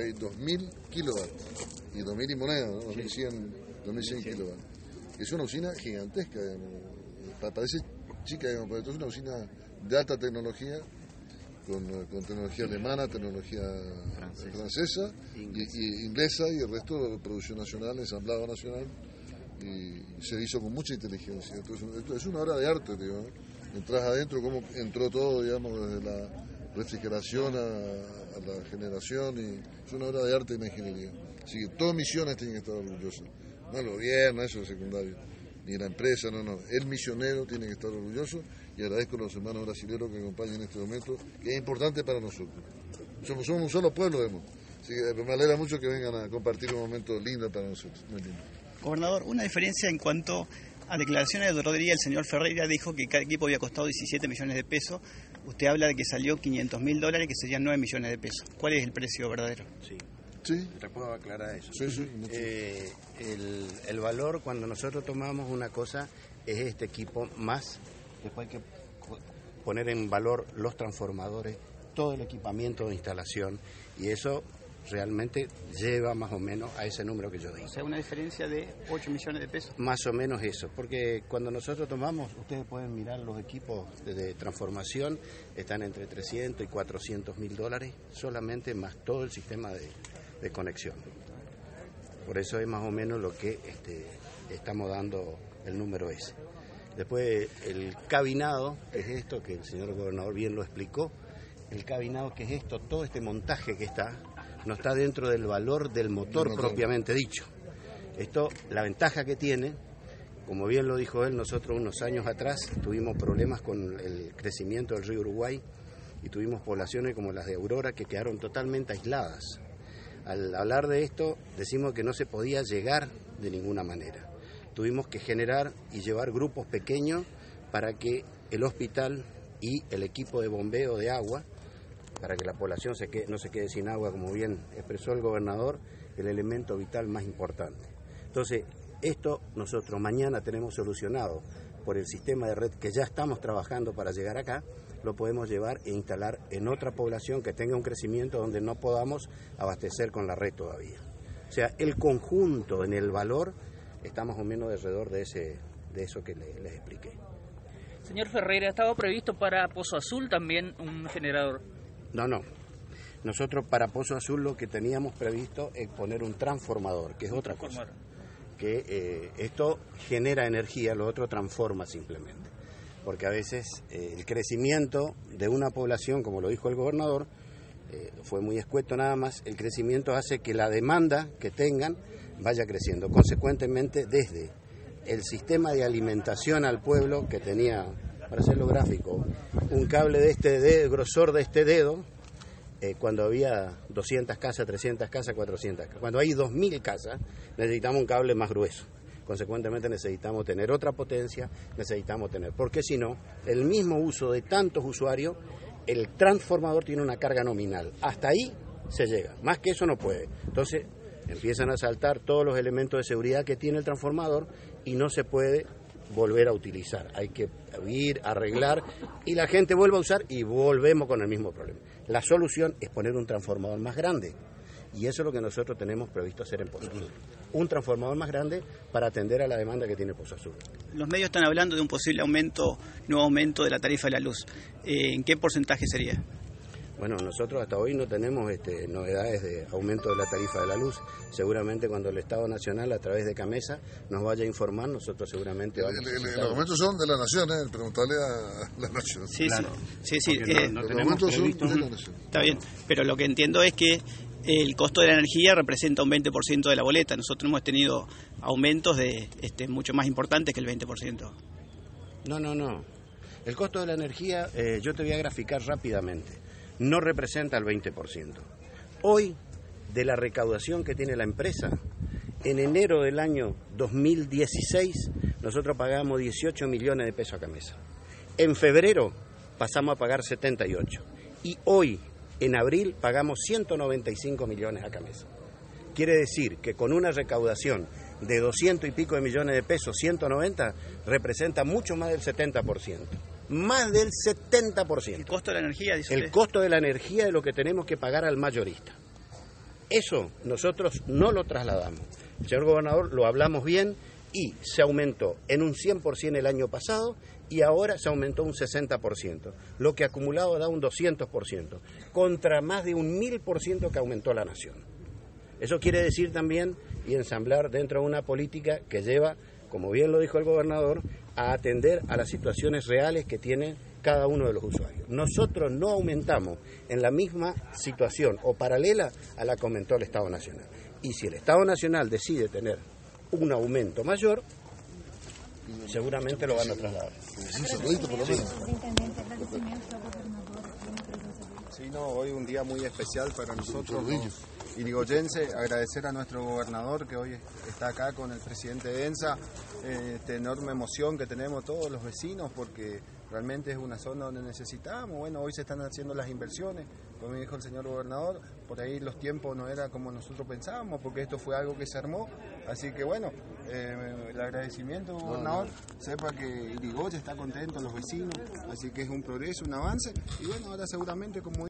Acá hay 2.000 kilowatts y 2.000 y moneda, ¿no? 2.100, 2.100 kilowatts. Es una usina gigantesca, digamos. Pa- parece chica, digamos, pero esto es una usina de alta tecnología, con, con tecnología alemana, tecnología francesa, y, y inglesa y el resto de producción nacional, ensamblado nacional. Y se hizo con mucha inteligencia. Entonces, esto es una obra de arte, digamos. Entras adentro, cómo entró todo, digamos, desde la refrigeración a, la generación y es una obra de arte y de ingeniería. Así que todas misiones tienen que estar orgullosas. No el gobierno, eso es secundario, ni la empresa, no, no. El misionero tiene que estar orgulloso y agradezco a los hermanos brasileños que acompañan en este momento, que es importante para nosotros. Somos, somos un solo pueblo, vemos. Así que me alegra mucho que vengan a compartir un momento lindo para nosotros. Gobernador, una diferencia en cuanto a declaraciones de día, el señor Ferreira dijo que cada equipo había costado 17 millones de pesos. Usted habla de que salió 500 mil dólares, que serían 9 millones de pesos. ¿Cuál es el precio verdadero? Sí. Sí. ¿Te puedo aclarar eso? Sí, sí, mucho. Eh, el, el valor cuando nosotros tomamos una cosa es este equipo más, después hay que poner en valor los transformadores, todo el equipamiento de instalación y eso realmente lleva más o menos a ese número que yo dije. O sea, una diferencia de 8 millones de pesos. Más o menos eso, porque cuando nosotros tomamos, ustedes pueden mirar los equipos de, de transformación, están entre 300 y 400 mil dólares, solamente más todo el sistema de, de conexión. Por eso es más o menos lo que este, estamos dando el número ese. Después el cabinado, que es esto que el señor gobernador bien lo explicó, el cabinado que es esto, todo este montaje que está, no está dentro del valor del motor propiamente dicho. Esto, la ventaja que tiene, como bien lo dijo él, nosotros unos años atrás tuvimos problemas con el crecimiento del río Uruguay y tuvimos poblaciones como las de Aurora que quedaron totalmente aisladas. Al hablar de esto, decimos que no se podía llegar de ninguna manera. Tuvimos que generar y llevar grupos pequeños para que el hospital y el equipo de bombeo de agua, para que la población se quede- no se quede sin agua, como bien expresó el gobernador, el elemento vital más importante. Entonces, esto nosotros mañana tenemos solucionado por el sistema de red que ya estamos trabajando para llegar acá, lo podemos llevar e instalar en otra población que tenga un crecimiento donde no podamos abastecer con la red todavía. O sea, el conjunto en el valor está más o menos alrededor de, ese, de eso que le- les expliqué. Señor Ferreira, ¿estaba previsto para Pozo Azul también un generador? No, no. Nosotros para Pozo Azul lo que teníamos previsto es poner un transformador, que es otra cosa. Que eh, esto genera energía, lo otro transforma simplemente. Porque a veces eh, el crecimiento de una población, como lo dijo el gobernador, eh, fue muy escueto nada más, el crecimiento hace que la demanda que tengan vaya creciendo. Consecuentemente, desde el sistema de alimentación al pueblo que tenía, para hacerlo gráfico, un cable de este de, grosor de este dedo, eh, cuando había 200 casas, 300 casas, 400 casas. Cuando hay 2.000 casas, necesitamos un cable más grueso. Consecuentemente necesitamos tener otra potencia, necesitamos tener, porque si no, el mismo uso de tantos usuarios, el transformador tiene una carga nominal. Hasta ahí se llega, más que eso no puede. Entonces empiezan a saltar todos los elementos de seguridad que tiene el transformador y no se puede volver a utilizar. Hay que ir, arreglar y la gente vuelve a usar y volvemos con el mismo problema. La solución es poner un transformador más grande y eso es lo que nosotros tenemos previsto hacer en Pozo Azul. Un transformador más grande para atender a la demanda que tiene Pozo Azul. Los medios están hablando de un posible aumento, nuevo aumento de la tarifa de la luz. Eh, ¿En qué porcentaje sería? Bueno, nosotros hasta hoy no tenemos este, novedades de aumento de la tarifa de la luz. Seguramente cuando el Estado Nacional, a través de Camesa, nos vaya a informar, nosotros seguramente vamos El- a el- solicitar- los aumentos son de la nación, ¿eh? preguntarle a la nación. Sí, Claro. sí, sí, eh, no- no los tenemos aumentos son previsto- de la nación. está bien. Pero lo que entiendo es que el costo de la energía representa un 20% de la boleta. Nosotros hemos tenido aumentos de este, mucho más importantes que el 20%. No, no, no. El costo de la energía, eh, yo te voy a graficar rápidamente. No representa el 20%. Hoy, de la recaudación que tiene la empresa, en enero del año 2016 nosotros pagamos 18 millones de pesos a Camesa. En febrero pasamos a pagar 78. Y hoy, en abril, pagamos 195 millones a Camesa. Quiere decir que con una recaudación de 200 y pico de millones de pesos, 190, representa mucho más del 70%. Más del 70%. ¿El costo de la energía? Dice El usted? costo de la energía es lo que tenemos que pagar al mayorista. Eso nosotros no lo trasladamos. Señor gobernador, lo hablamos bien y se aumentó en un 100% el año pasado y ahora se aumentó un 60%, lo que acumulado da un 200%, contra más de un 1000% que aumentó la nación. Eso quiere decir también y ensamblar dentro de una política que lleva, como bien lo dijo el gobernador, a atender a las situaciones reales que tiene cada uno de los usuarios. Nosotros no aumentamos en la misma situación o paralela a la que aumentó el Estado Nacional. Y si el Estado Nacional decide tener un aumento mayor, seguramente lo van a trasladar. Sí, no, hoy un día muy especial para nosotros. Los irigoyenses, agradecer a nuestro gobernador que hoy está acá con el presidente de ENSA, eh, esta enorme emoción que tenemos todos los vecinos porque realmente es una zona donde necesitamos, bueno, hoy se están haciendo las inversiones, como dijo el señor gobernador, por ahí los tiempos no era como nosotros pensábamos, porque esto fue algo que se armó, así que bueno, eh, el agradecimiento, gobernador, sepa que Irigoyen está contento, los vecinos, así que es un progreso, un avance, y bueno, ahora seguramente como